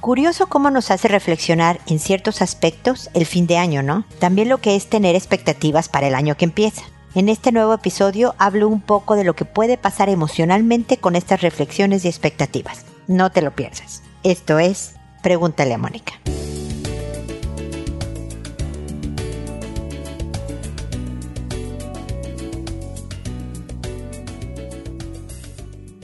Curioso cómo nos hace reflexionar en ciertos aspectos el fin de año, ¿no? También lo que es tener expectativas para el año que empieza. En este nuevo episodio hablo un poco de lo que puede pasar emocionalmente con estas reflexiones y expectativas. No te lo pierdas. Esto es Pregúntale a Mónica.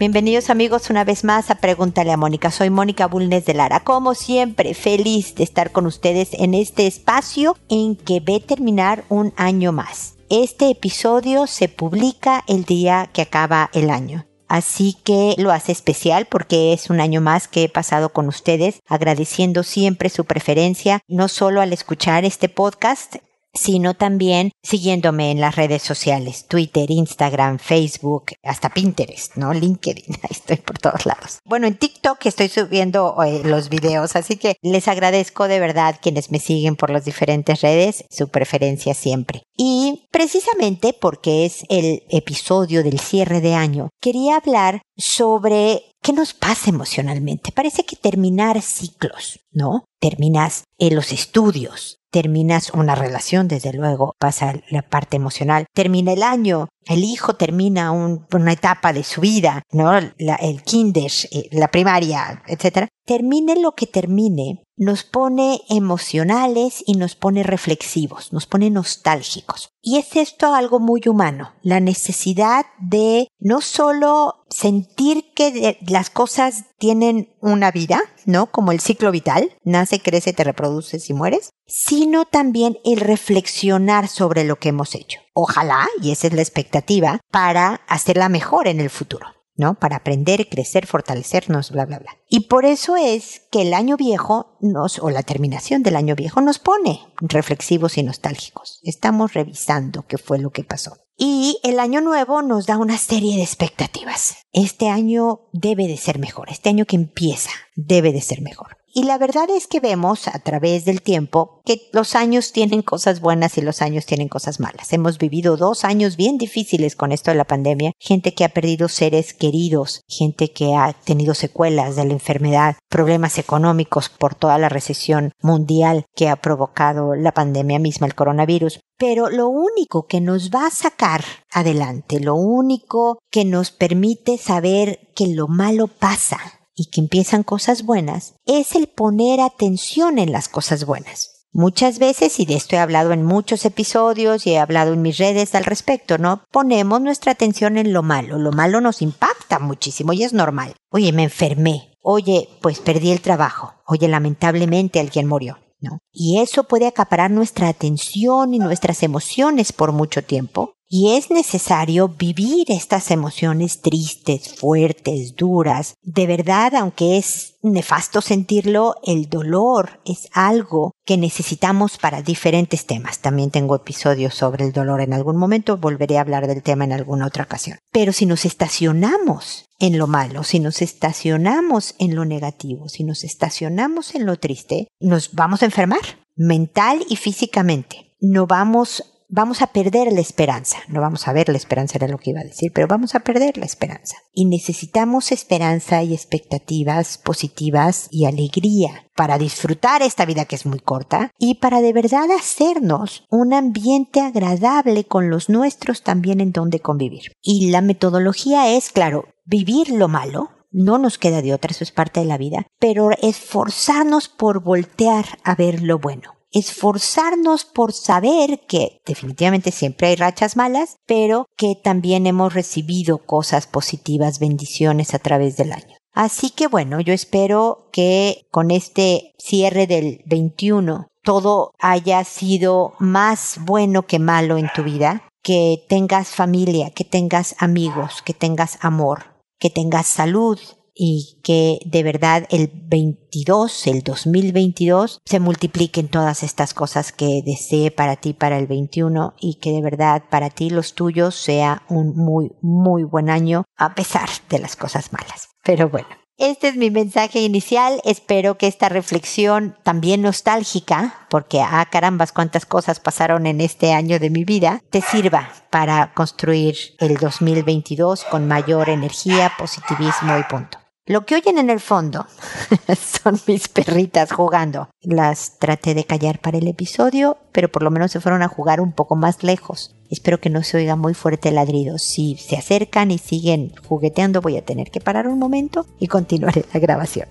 Bienvenidos amigos una vez más a Pregúntale a Mónica. Soy Mónica Bulnes de Lara. Como siempre, feliz de estar con ustedes en este espacio en que ve terminar un año más. Este episodio se publica el día que acaba el año. Así que lo hace especial porque es un año más que he pasado con ustedes, agradeciendo siempre su preferencia, no solo al escuchar este podcast, sino también siguiéndome en las redes sociales, Twitter, Instagram, Facebook, hasta Pinterest, ¿no? LinkedIn, estoy por todos lados. Bueno, en TikTok estoy subiendo eh, los videos, así que les agradezco de verdad quienes me siguen por las diferentes redes, su preferencia siempre. Y precisamente porque es el episodio del cierre de año, quería hablar sobre qué nos pasa emocionalmente. Parece que terminar ciclos, ¿no? Terminas en los estudios, terminas una relación, desde luego, pasa la parte emocional, termina el año, el hijo termina una etapa de su vida, ¿no? el kinder, eh, la primaria, etc. Termine lo que termine, nos pone emocionales y nos pone reflexivos, nos pone nostálgicos. Y es esto algo muy humano, la necesidad de no solo sentir que las cosas tienen una vida, ¿no? Como el ciclo vital, nace, crece, te reproduces y mueres, sino también el reflexionar sobre lo que hemos hecho. Ojalá, y esa es la expectativa, para hacerla mejor en el futuro. ¿no? Para aprender, crecer, fortalecernos, bla, bla, bla. Y por eso es que el año viejo nos, o la terminación del año viejo nos pone reflexivos y nostálgicos. Estamos revisando qué fue lo que pasó. Y el año nuevo nos da una serie de expectativas. Este año debe de ser mejor. Este año que empieza debe de ser mejor. Y la verdad es que vemos a través del tiempo que los años tienen cosas buenas y los años tienen cosas malas. Hemos vivido dos años bien difíciles con esto de la pandemia. Gente que ha perdido seres queridos, gente que ha tenido secuelas de la enfermedad, problemas económicos por toda la recesión mundial que ha provocado la pandemia misma, el coronavirus. Pero lo único que nos va a sacar adelante, lo único que nos permite saber que lo malo pasa, y que empiezan cosas buenas es el poner atención en las cosas buenas. Muchas veces, y de esto he hablado en muchos episodios y he hablado en mis redes al respecto, ¿no? Ponemos nuestra atención en lo malo. Lo malo nos impacta muchísimo y es normal. Oye, me enfermé. Oye, pues perdí el trabajo. Oye, lamentablemente alguien murió. ¿no? Y eso puede acaparar nuestra atención y nuestras emociones por mucho tiempo y es necesario vivir estas emociones tristes, fuertes, duras. De verdad, aunque es nefasto sentirlo, el dolor es algo que necesitamos para diferentes temas. También tengo episodios sobre el dolor en algún momento, volveré a hablar del tema en alguna otra ocasión. Pero si nos estacionamos en lo malo, si nos estacionamos en lo negativo, si nos estacionamos en lo triste, nos vamos a enfermar mental y físicamente. No vamos vamos a perder la esperanza. No vamos a ver la esperanza, era lo que iba a decir, pero vamos a perder la esperanza. Y necesitamos esperanza y expectativas positivas y alegría para disfrutar esta vida que es muy corta y para de verdad hacernos un ambiente agradable con los nuestros también en donde convivir. Y la metodología es, claro, vivir lo malo, no nos queda de otra, eso es parte de la vida, pero esforzarnos por voltear a ver lo bueno esforzarnos por saber que definitivamente siempre hay rachas malas, pero que también hemos recibido cosas positivas, bendiciones a través del año. Así que bueno, yo espero que con este cierre del 21 todo haya sido más bueno que malo en tu vida, que tengas familia, que tengas amigos, que tengas amor, que tengas salud, y que de verdad el 22, el 2022, se multipliquen todas estas cosas que desee para ti para el 21 y que de verdad para ti los tuyos sea un muy, muy buen año a pesar de las cosas malas. Pero bueno. Este es mi mensaje inicial. Espero que esta reflexión también nostálgica, porque ah carambas cuántas cosas pasaron en este año de mi vida, te sirva para construir el 2022 con mayor energía, positivismo y punto. Lo que oyen en el fondo son mis perritas jugando. Las traté de callar para el episodio, pero por lo menos se fueron a jugar un poco más lejos. Espero que no se oiga muy fuerte el ladrido. Si se acercan y siguen jugueteando, voy a tener que parar un momento y continuaré la grabación.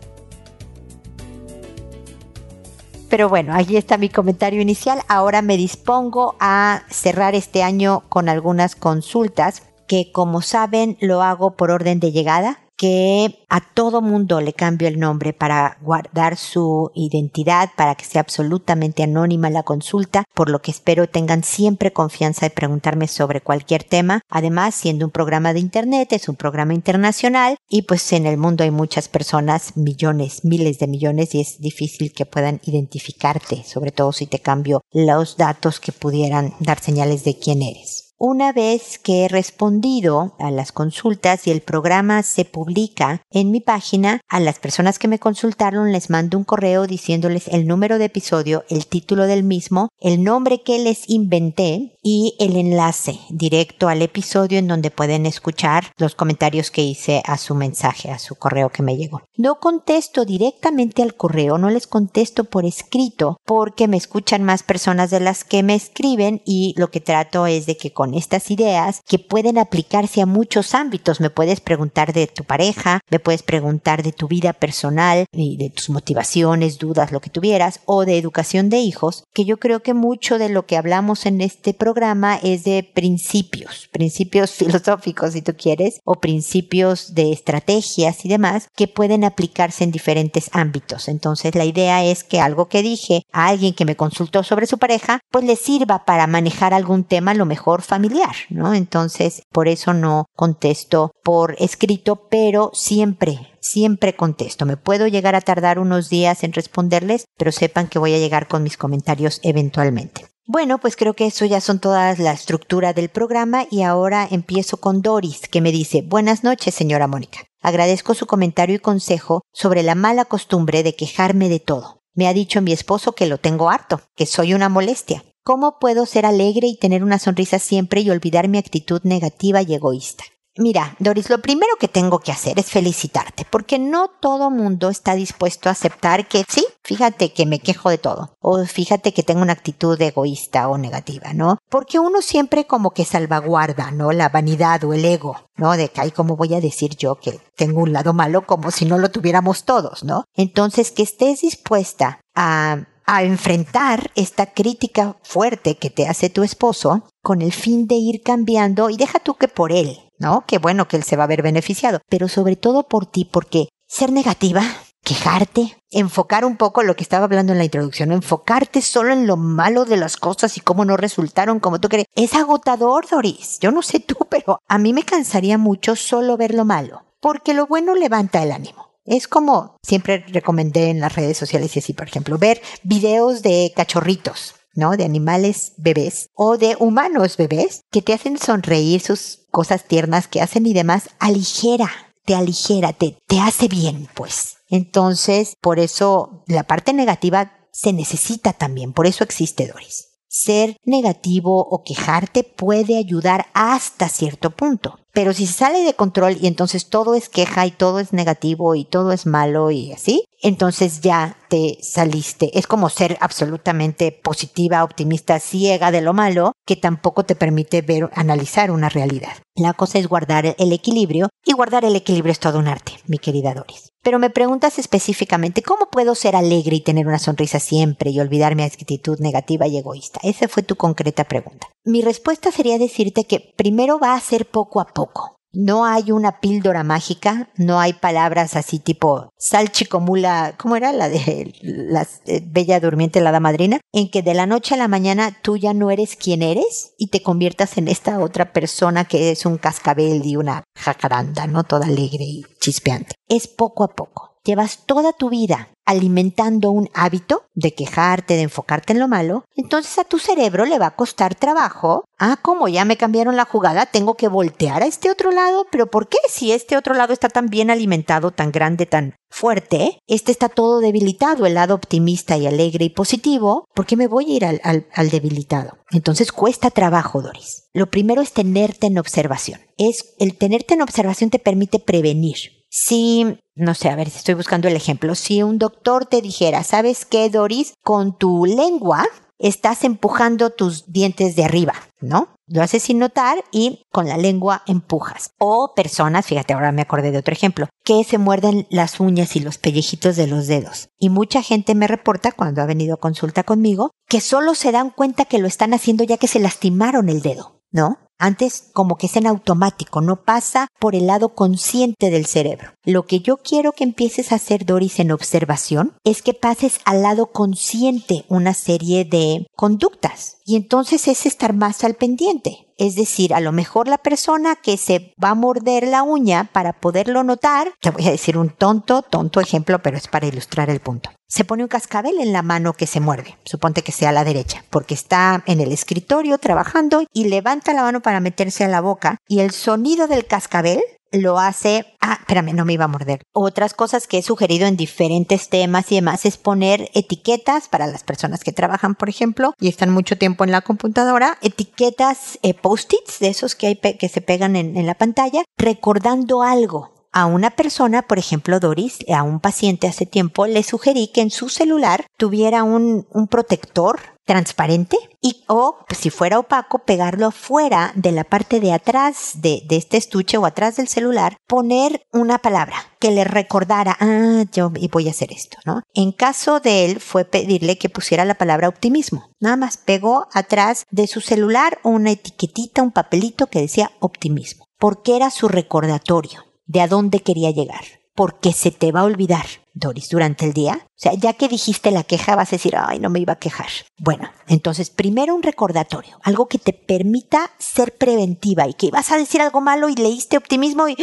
Pero bueno, ahí está mi comentario inicial. Ahora me dispongo a cerrar este año con algunas consultas que como saben lo hago por orden de llegada que a todo mundo le cambio el nombre para guardar su identidad, para que sea absolutamente anónima la consulta, por lo que espero tengan siempre confianza de preguntarme sobre cualquier tema. Además, siendo un programa de Internet, es un programa internacional y pues en el mundo hay muchas personas, millones, miles de millones y es difícil que puedan identificarte, sobre todo si te cambio los datos que pudieran dar señales de quién eres. Una vez que he respondido a las consultas y el programa se publica en mi página, a las personas que me consultaron les mando un correo diciéndoles el número de episodio, el título del mismo, el nombre que les inventé y el enlace directo al episodio en donde pueden escuchar los comentarios que hice a su mensaje, a su correo que me llegó. No contesto directamente al correo, no les contesto por escrito porque me escuchan más personas de las que me escriben y lo que trato es de que con estas ideas que pueden aplicarse a muchos ámbitos. Me puedes preguntar de tu pareja, me puedes preguntar de tu vida personal y de tus motivaciones, dudas, lo que tuvieras, o de educación de hijos, que yo creo que mucho de lo que hablamos en este programa es de principios, principios filosóficos si tú quieres, o principios de estrategias y demás que pueden aplicarse en diferentes ámbitos. Entonces la idea es que algo que dije a alguien que me consultó sobre su pareja, pues le sirva para manejar algún tema lo mejor familiar ¿no? Entonces, por eso no contesto por escrito, pero siempre siempre contesto. Me puedo llegar a tardar unos días en responderles, pero sepan que voy a llegar con mis comentarios eventualmente. Bueno, pues creo que eso ya son todas la estructura del programa y ahora empiezo con Doris, que me dice, buenas noches, señora Mónica. Agradezco su comentario y consejo sobre la mala costumbre de quejarme de todo. Me ha dicho mi esposo que lo tengo harto, que soy una molestia. ¿Cómo puedo ser alegre y tener una sonrisa siempre y olvidar mi actitud negativa y egoísta? Mira, Doris, lo primero que tengo que hacer es felicitarte, porque no todo mundo está dispuesto a aceptar que sí, fíjate que me quejo de todo, o fíjate que tengo una actitud egoísta o negativa, ¿no? Porque uno siempre como que salvaguarda, ¿no? La vanidad o el ego, ¿no? De que, ay, ¿cómo voy a decir yo que tengo un lado malo como si no lo tuviéramos todos, ¿no? Entonces, que estés dispuesta a a enfrentar esta crítica fuerte que te hace tu esposo con el fin de ir cambiando y deja tú que por él, ¿no? Qué bueno que él se va a ver beneficiado, pero sobre todo por ti, porque ser negativa, quejarte, enfocar un poco lo que estaba hablando en la introducción, enfocarte solo en lo malo de las cosas y cómo no resultaron como tú querías, es agotador, Doris. Yo no sé tú, pero a mí me cansaría mucho solo ver lo malo, porque lo bueno levanta el ánimo. Es como siempre recomendé en las redes sociales y así, por ejemplo, ver videos de cachorritos, ¿no? De animales bebés o de humanos bebés que te hacen sonreír sus cosas tiernas que hacen y demás, aligera, te aligera, te, te hace bien, pues. Entonces, por eso la parte negativa se necesita también, por eso existe Doris. Ser negativo o quejarte puede ayudar hasta cierto punto. Pero si se sale de control y entonces todo es queja y todo es negativo y todo es malo y así, entonces ya te saliste. Es como ser absolutamente positiva, optimista, ciega de lo malo, que tampoco te permite ver, analizar una realidad. La cosa es guardar el equilibrio y guardar el equilibrio es todo un arte, mi querida Doris. Pero me preguntas específicamente, ¿cómo puedo ser alegre y tener una sonrisa siempre y olvidar mi actitud negativa y egoísta? Esa fue tu concreta pregunta. Mi respuesta sería decirte que primero va a ser poco a poco. No hay una píldora mágica, no hay palabras así tipo salchicomula, ¿cómo era la de la eh, bella durmiente, la madrina? En que de la noche a la mañana tú ya no eres quien eres y te conviertas en esta otra persona que es un cascabel y una jacaranda, ¿no? Toda alegre y chispeante. Es poco a poco llevas toda tu vida alimentando un hábito de quejarte, de enfocarte en lo malo, entonces a tu cerebro le va a costar trabajo. Ah, como ya me cambiaron la jugada, tengo que voltear a este otro lado, pero ¿por qué? Si este otro lado está tan bien alimentado, tan grande, tan fuerte, este está todo debilitado, el lado optimista y alegre y positivo, ¿por qué me voy a ir al, al, al debilitado? Entonces cuesta trabajo, Doris. Lo primero es tenerte en observación. Es el tenerte en observación te permite prevenir. Si no sé, a ver si estoy buscando el ejemplo. Si un doctor te dijera, ¿sabes qué, Doris? Con tu lengua estás empujando tus dientes de arriba, ¿no? Lo haces sin notar y con la lengua empujas. O personas, fíjate, ahora me acordé de otro ejemplo, que se muerden las uñas y los pellejitos de los dedos. Y mucha gente me reporta cuando ha venido a consulta conmigo que solo se dan cuenta que lo están haciendo ya que se lastimaron el dedo, ¿no? Antes como que es en automático, no pasa por el lado consciente del cerebro. Lo que yo quiero que empieces a hacer, Doris, en observación, es que pases al lado consciente una serie de conductas. Y entonces es estar más al pendiente. Es decir, a lo mejor la persona que se va a morder la uña para poderlo notar, te voy a decir un tonto, tonto ejemplo, pero es para ilustrar el punto. Se pone un cascabel en la mano que se muerde, suponte que sea la derecha, porque está en el escritorio trabajando y levanta la mano para meterse a la boca y el sonido del cascabel lo hace, ah, espérame, no me iba a morder. Otras cosas que he sugerido en diferentes temas y demás es poner etiquetas para las personas que trabajan, por ejemplo, y están mucho tiempo en la computadora, etiquetas eh, post-its de esos que hay que se pegan en la pantalla, recordando algo a una persona, por ejemplo Doris, a un paciente hace tiempo, le sugerí que en su celular tuviera un, protector transparente y o si fuera opaco pegarlo fuera de la parte de atrás de, este estuche o atrás del celular poner una palabra que le recordara ah yo voy a hacer esto no en caso de él fue pedirle que pusiera la palabra optimismo. Nada más pegó atrás de su celular una etiquetita un papelito que decía optimismo porque era su recordatorio de a dónde quería llegar porque se te va a olvidar, Doris, durante el día. O sea, ya que dijiste la queja, vas a decir, ay, no me iba a quejar. Bueno, entonces, primero un recordatorio, algo que te permita ser preventiva y que vas a decir algo malo y leíste optimismo y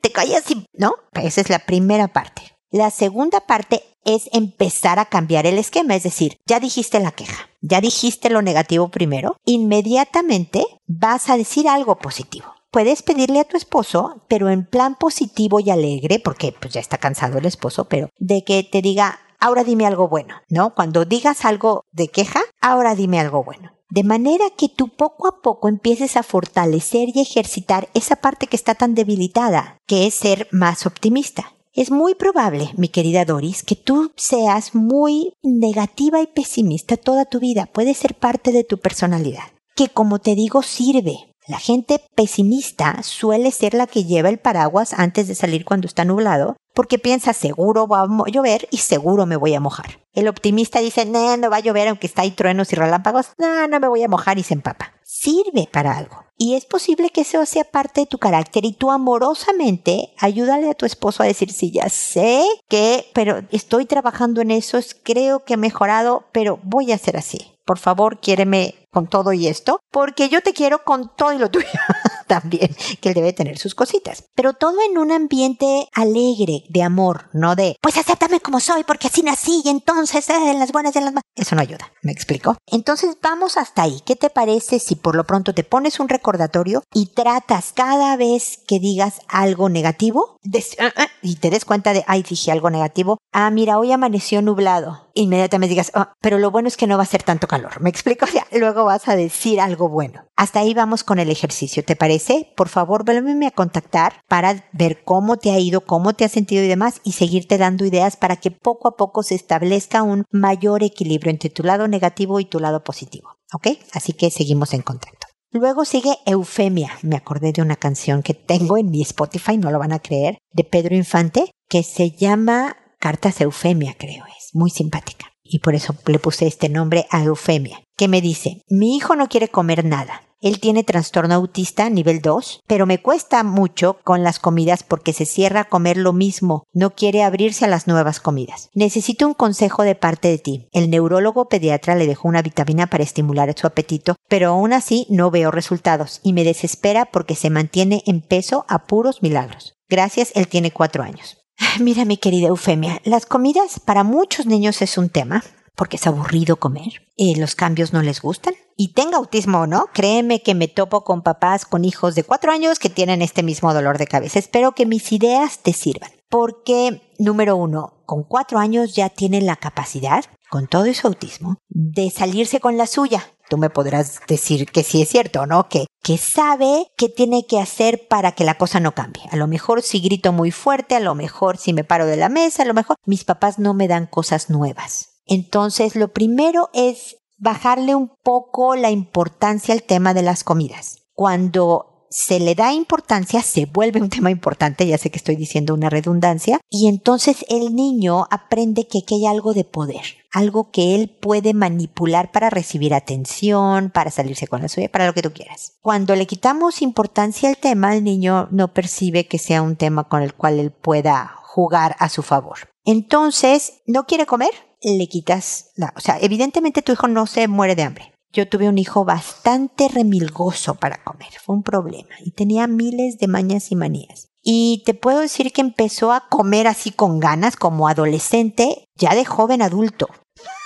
te callas y, ¿no? Esa es la primera parte. La segunda parte es empezar a cambiar el esquema, es decir, ya dijiste la queja, ya dijiste lo negativo primero, inmediatamente vas a decir algo positivo puedes pedirle a tu esposo, pero en plan positivo y alegre, porque pues ya está cansado el esposo, pero de que te diga, ahora dime algo bueno, ¿no? Cuando digas algo de queja, ahora dime algo bueno. De manera que tú poco a poco empieces a fortalecer y ejercitar esa parte que está tan debilitada, que es ser más optimista. Es muy probable, mi querida Doris, que tú seas muy negativa y pesimista toda tu vida. Puede ser parte de tu personalidad. Que como te digo, sirve. La gente pesimista suele ser la que lleva el paraguas antes de salir cuando está nublado, porque piensa seguro va a llover y seguro me voy a mojar. El optimista dice, no, no va a llover aunque está ahí truenos y relámpagos, no, no me voy a mojar y se empapa. Sirve para algo. Y es posible que eso sea parte de tu carácter y tú amorosamente ayúdale a tu esposo a decir, sí, ya sé que, pero estoy trabajando en eso, creo que he mejorado, pero voy a hacer así. Por favor, quiéreme con todo y esto, porque yo te quiero con todo y lo tuyo también, que él debe tener sus cositas. Pero todo en un ambiente alegre, de amor, no de, pues acéptame como soy, porque así nací y entonces, eh, en las buenas y en las malas. Eso no ayuda, ¿me explico? Entonces vamos hasta ahí. ¿Qué te parece si por lo pronto te pones un recordatorio y tratas cada vez que digas algo negativo ah, ah, y te des cuenta de, ay, dije algo negativo, ah, mira, hoy amaneció nublado inmediatamente digas, oh, pero lo bueno es que no va a ser tanto calor. ¿Me explico? O luego vas a decir algo bueno. Hasta ahí vamos con el ejercicio. ¿Te parece? Por favor, vuélveme a contactar para ver cómo te ha ido, cómo te has sentido y demás y seguirte dando ideas para que poco a poco se establezca un mayor equilibrio entre tu lado negativo y tu lado positivo. ¿Ok? Así que seguimos en contacto. Luego sigue Eufemia. Me acordé de una canción que tengo en mi Spotify, no lo van a creer, de Pedro Infante, que se llama Cartas Eufemia, creo muy simpática. Y por eso le puse este nombre a Eufemia, que me dice, mi hijo no quiere comer nada. Él tiene trastorno autista nivel 2, pero me cuesta mucho con las comidas porque se cierra a comer lo mismo, no quiere abrirse a las nuevas comidas. Necesito un consejo de parte de ti. El neurólogo pediatra le dejó una vitamina para estimular su apetito, pero aún así no veo resultados y me desespera porque se mantiene en peso a puros milagros. Gracias, él tiene cuatro años. Mira, mi querida Eufemia, las comidas para muchos niños es un tema, porque es aburrido comer, y los cambios no les gustan. Y tenga autismo o no, créeme que me topo con papás con hijos de cuatro años que tienen este mismo dolor de cabeza. Espero que mis ideas te sirvan. porque, número uno, con cuatro años ya tiene la capacidad, con todo su autismo, de salirse con la suya. Tú me podrás decir que sí es cierto, o ¿no? Que, que sabe qué tiene que hacer para que la cosa no cambie. A lo mejor si grito muy fuerte, a lo mejor si me paro de la mesa, a lo mejor mis papás no me dan cosas nuevas. Entonces, lo primero es bajarle un poco la importancia al tema de las comidas. Cuando se le da importancia, se vuelve un tema importante, ya sé que estoy diciendo una redundancia, y entonces el niño aprende que aquí hay algo de poder, algo que él puede manipular para recibir atención, para salirse con la suya, para lo que tú quieras. Cuando le quitamos importancia al tema, el niño no percibe que sea un tema con el cual él pueda jugar a su favor. Entonces, ¿no quiere comer? Le quitas la, o sea, evidentemente tu hijo no se muere de hambre yo tuve un hijo bastante remilgoso para comer, fue un problema, y tenía miles de mañas y manías. Y te puedo decir que empezó a comer así con ganas como adolescente, ya de joven adulto.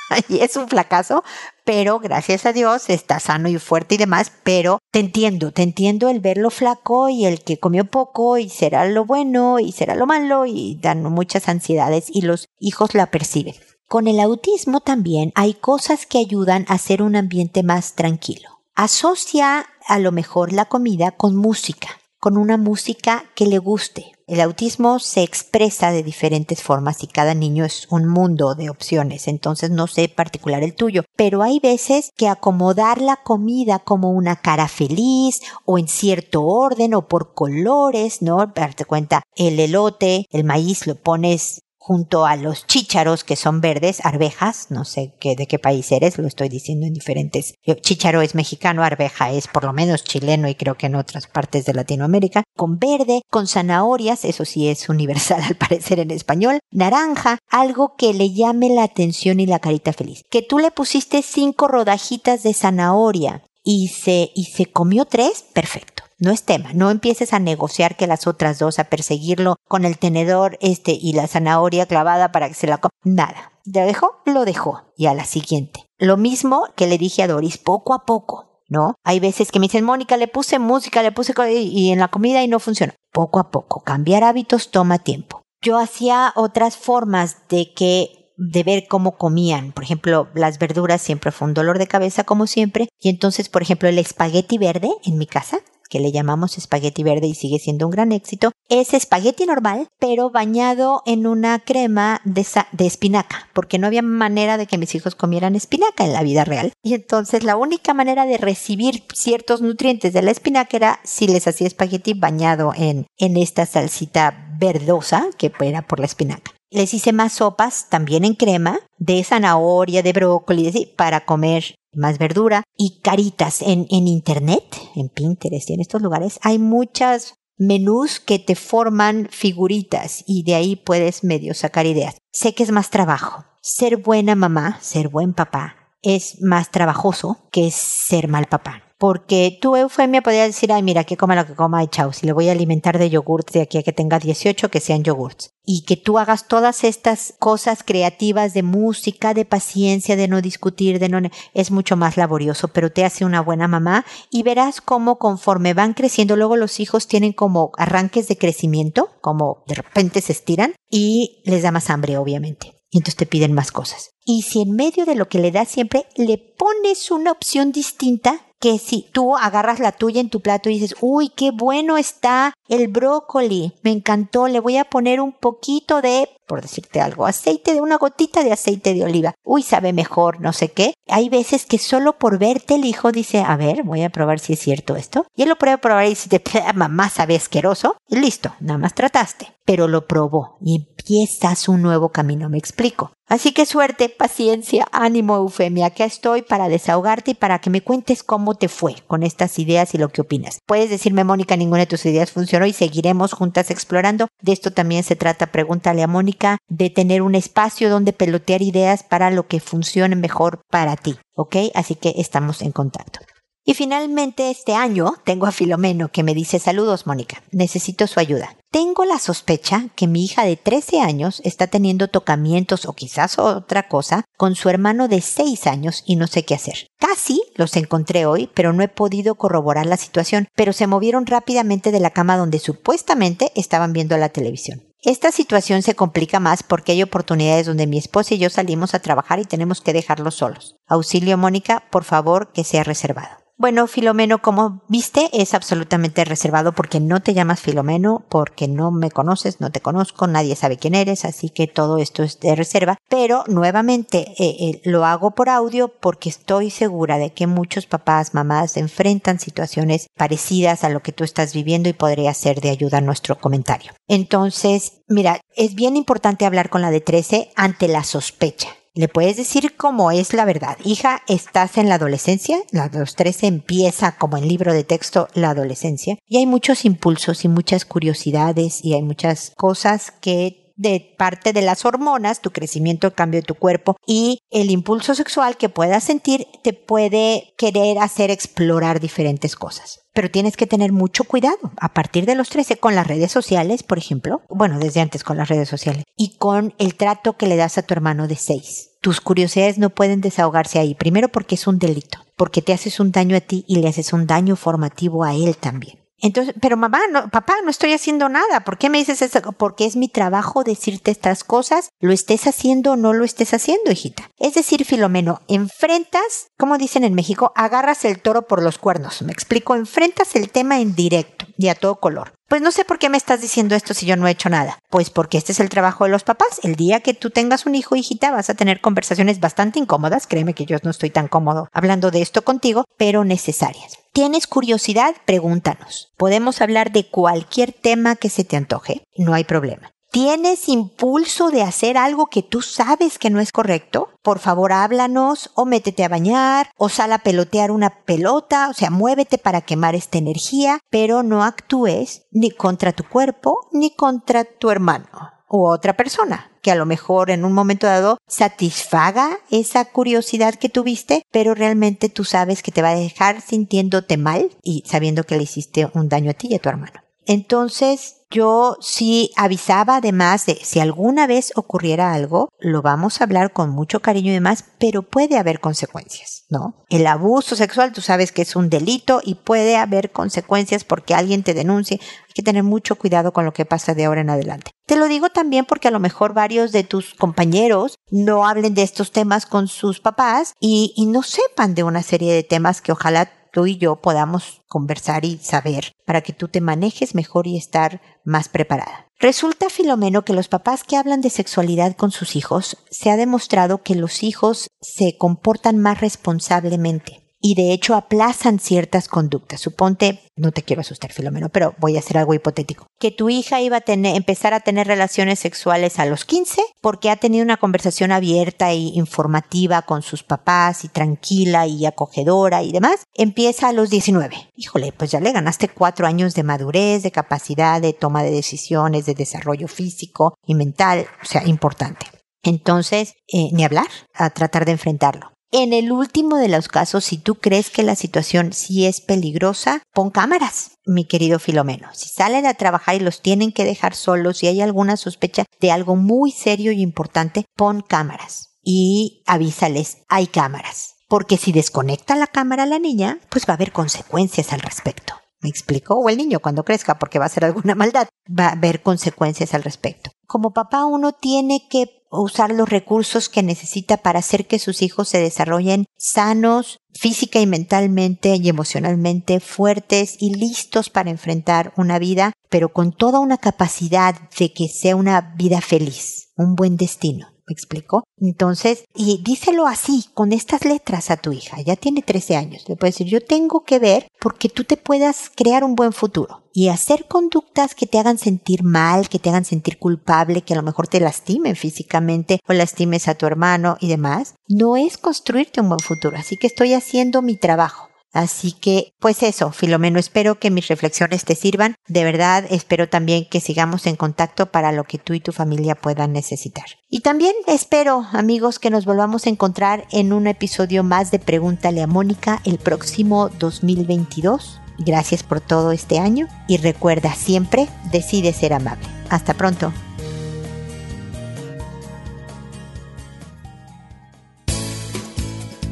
y es un fracaso, pero gracias a Dios está sano y fuerte y demás, pero te entiendo, te entiendo el verlo flaco y el que comió poco y será lo bueno y será lo malo y dan muchas ansiedades y los hijos la perciben. Con el autismo también hay cosas que ayudan a hacer un ambiente más tranquilo. Asocia a lo mejor la comida con música, con una música que le guste. El autismo se expresa de diferentes formas y cada niño es un mundo de opciones, entonces no sé particular el tuyo, pero hay veces que acomodar la comida como una cara feliz o en cierto orden o por colores, ¿no? Darte cuenta, el elote, el maíz lo pones junto a los chícharos que son verdes, arvejas, no sé qué, de qué país eres, lo estoy diciendo en diferentes. Chícharo es mexicano, arveja es por lo menos chileno y creo que en otras partes de Latinoamérica, con verde, con zanahorias, eso sí es universal al parecer en español, naranja, algo que le llame la atención y la carita feliz. Que tú le pusiste cinco rodajitas de zanahoria y se, y se comió tres, perfecto no es tema. No empieces a negociar que las otras dos, a perseguirlo con el tenedor este y la zanahoria clavada para que se la coma. Nada. ¿Lo dejó? Lo dejó. Y a la siguiente. Lo mismo que le dije a Doris, poco a poco. ¿No? Hay veces que me dicen, Mónica, le puse música, le puse y en la comida y no funciona. Poco a poco. Cambiar hábitos toma tiempo. Yo hacía otras formas de que de ver cómo comían. Por ejemplo, las verduras siempre fue un dolor de cabeza como siempre. Y entonces, por ejemplo, el espagueti verde en mi casa que le llamamos espagueti verde y sigue siendo un gran éxito, es espagueti normal, pero bañado en una crema de, de, espinaca, porque no había manera de que mis hijos comieran espinaca en la vida real. Y entonces la única manera de recibir ciertos nutrientes de la espinaca era si les hacía espagueti bañado en, en esta salsita verdosa que era por la espinaca. Les hice más sopas, también en crema, de zanahoria, de brócoli, para comer más verdura y caritas en, en internet, en Pinterest y en estos lugares. Hay muchas menús que te forman figuritas y de ahí puedes medio sacar ideas. Sé que es más trabajo. Ser buena mamá, ser buen papá, es más trabajoso que ser mal papá. Porque tú, Eufemia, podrías decir, ay, mira, que coma lo que coma y chao. Si le voy a alimentar de yogurts de aquí a que tenga 18, que sean yogurts. Y que tú hagas todas estas cosas creativas de música, de paciencia, de no discutir, de no... Es mucho más laborioso, pero te hace una buena mamá y verás cómo conforme van creciendo, luego los hijos tienen como arranques de crecimiento, como de repente se estiran y les da más hambre, obviamente y entonces te piden más cosas. Y si en medio de lo que le das siempre le pones una opción distinta, que si tú agarras la tuya en tu plato y dices, uy, qué bueno está el brócoli, me encantó, le voy a poner un poquito de, por decirte algo, aceite de una gotita de aceite de oliva, uy, sabe mejor, no sé qué. Hay veces que solo por verte el hijo dice, a ver, voy a probar si es cierto esto. Y él lo prueba a probar y dice, mamá sabe asqueroso, y listo, nada más trataste. Pero lo probó y empiezas un nuevo camino, me explico. Así que suerte, paciencia, ánimo, Eufemia. Acá estoy para desahogarte y para que me cuentes cómo te fue con estas ideas y lo que opinas. Puedes decirme, Mónica, ninguna de tus ideas funcionó y seguiremos juntas explorando. De esto también se trata, pregúntale a Mónica, de tener un espacio donde pelotear ideas para lo que funcione mejor para ti. ¿Ok? Así que estamos en contacto. Y finalmente este año tengo a Filomeno que me dice saludos Mónica, necesito su ayuda. Tengo la sospecha que mi hija de 13 años está teniendo tocamientos o quizás otra cosa con su hermano de 6 años y no sé qué hacer. Casi los encontré hoy, pero no he podido corroborar la situación, pero se movieron rápidamente de la cama donde supuestamente estaban viendo la televisión. Esta situación se complica más porque hay oportunidades donde mi esposa y yo salimos a trabajar y tenemos que dejarlos solos. Auxilio, Mónica, por favor, que sea reservado. Bueno, Filomeno, como viste, es absolutamente reservado porque no te llamas Filomeno, porque no me conoces, no te conozco, nadie sabe quién eres, así que todo esto es de reserva. Pero nuevamente eh, eh, lo hago por audio porque estoy segura de que muchos papás, mamás enfrentan situaciones parecidas a lo que tú estás viviendo y podría ser de ayuda nuestro comentario. Entonces, mira, es bien importante hablar con la de 13 ante la sospecha. Le puedes decir cómo es la verdad. Hija, estás en la adolescencia. La de los 13 empieza como en libro de texto la adolescencia. Y hay muchos impulsos y muchas curiosidades y hay muchas cosas que de parte de las hormonas, tu crecimiento, el cambio de tu cuerpo y el impulso sexual que puedas sentir te puede querer hacer explorar diferentes cosas. Pero tienes que tener mucho cuidado a partir de los 13 con las redes sociales, por ejemplo. Bueno, desde antes con las redes sociales. Y con el trato que le das a tu hermano de 6. Tus curiosidades no pueden desahogarse ahí. Primero porque es un delito. Porque te haces un daño a ti y le haces un daño formativo a él también. Entonces, pero mamá, no, papá, no estoy haciendo nada. ¿Por qué me dices eso? Porque es mi trabajo decirte estas cosas, lo estés haciendo o no lo estés haciendo, hijita. Es decir, Filomeno, enfrentas, como dicen en México, agarras el toro por los cuernos. Me explico, enfrentas el tema en directo y a todo color. Pues no sé por qué me estás diciendo esto si yo no he hecho nada. Pues porque este es el trabajo de los papás. El día que tú tengas un hijo, hijita, vas a tener conversaciones bastante incómodas. Créeme que yo no estoy tan cómodo hablando de esto contigo, pero necesarias. ¿Tienes curiosidad? Pregúntanos. Podemos hablar de cualquier tema que se te antoje. No hay problema. ¿Tienes impulso de hacer algo que tú sabes que no es correcto? Por favor, háblanos o métete a bañar o sal a pelotear una pelota, o sea, muévete para quemar esta energía, pero no actúes ni contra tu cuerpo ni contra tu hermano u otra persona que a lo mejor en un momento dado satisfaga esa curiosidad que tuviste, pero realmente tú sabes que te va a dejar sintiéndote mal y sabiendo que le hiciste un daño a ti y a tu hermano. Entonces, yo sí avisaba además de si alguna vez ocurriera algo, lo vamos a hablar con mucho cariño y demás, pero puede haber consecuencias, ¿no? El abuso sexual, tú sabes que es un delito y puede haber consecuencias porque alguien te denuncie. Hay que tener mucho cuidado con lo que pasa de ahora en adelante. Te lo digo también porque a lo mejor varios de tus compañeros no hablen de estos temas con sus papás y, no sepan de una serie de temas que ojalá tú y yo podamos conversar y saber para que tú te manejes mejor y estar más preparada. Resulta, Filomeno, que los papás que hablan de sexualidad con sus hijos, se ha demostrado que los hijos se comportan más responsablemente y de hecho aplazan ciertas conductas. Suponte, no te quiero asustar, Filomeno, pero voy a hacer algo hipotético. Que tu hija iba a tener, empezar a tener relaciones sexuales a los 15 porque ha tenido una conversación abierta e informativa con sus papás y tranquila y acogedora y demás. Empieza a los 19. Híjole, pues ya le ganaste cuatro años de madurez, de capacidad, de toma de decisiones, de desarrollo físico y mental, o sea, importante. Entonces, eh, ni hablar, a tratar de enfrentarlo. En el último de los casos, si tú crees que la situación sí es peligrosa, pon cámaras, mi querido Filomeno. Si salen a trabajar y los tienen que dejar solos, si hay alguna sospecha de algo muy serio y importante, pon cámaras y avísales, hay cámaras. Porque si desconecta la cámara la niña, pues va a haber consecuencias al respecto. ¿Me explico? O el niño cuando crezca, porque va a hacer alguna maldad, va a haber consecuencias al respecto. Como papá uno tiene que usar los recursos que necesita para hacer que sus hijos se desarrollen sanos, física y mentalmente y emocionalmente fuertes y listos para enfrentar una vida, pero con toda una capacidad de que sea una vida feliz, un buen destino. ¿Me explico? Entonces, y díselo así, con estas letras a tu hija. Ya tiene 13 años. Le puedes decir, yo tengo que ver porque tú te puedas crear un buen futuro. Y hacer conductas que te hagan sentir mal, que te hagan sentir culpable, que a lo mejor te lastimen físicamente o lastimes a tu hermano y demás, no es construirte un buen futuro. Así que estoy haciendo mi trabajo. Así que, pues eso, Filomeno, espero que mis reflexiones te sirvan. De verdad, espero también que sigamos en contacto para lo que tú y tu familia puedan necesitar. Y también espero, amigos, que nos volvamos a encontrar en un episodio más de Pregúntale a Mónica el próximo 2022. Gracias por todo este año y recuerda siempre, decide ser amable. Hasta pronto.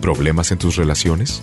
¿Problemas en tus relaciones?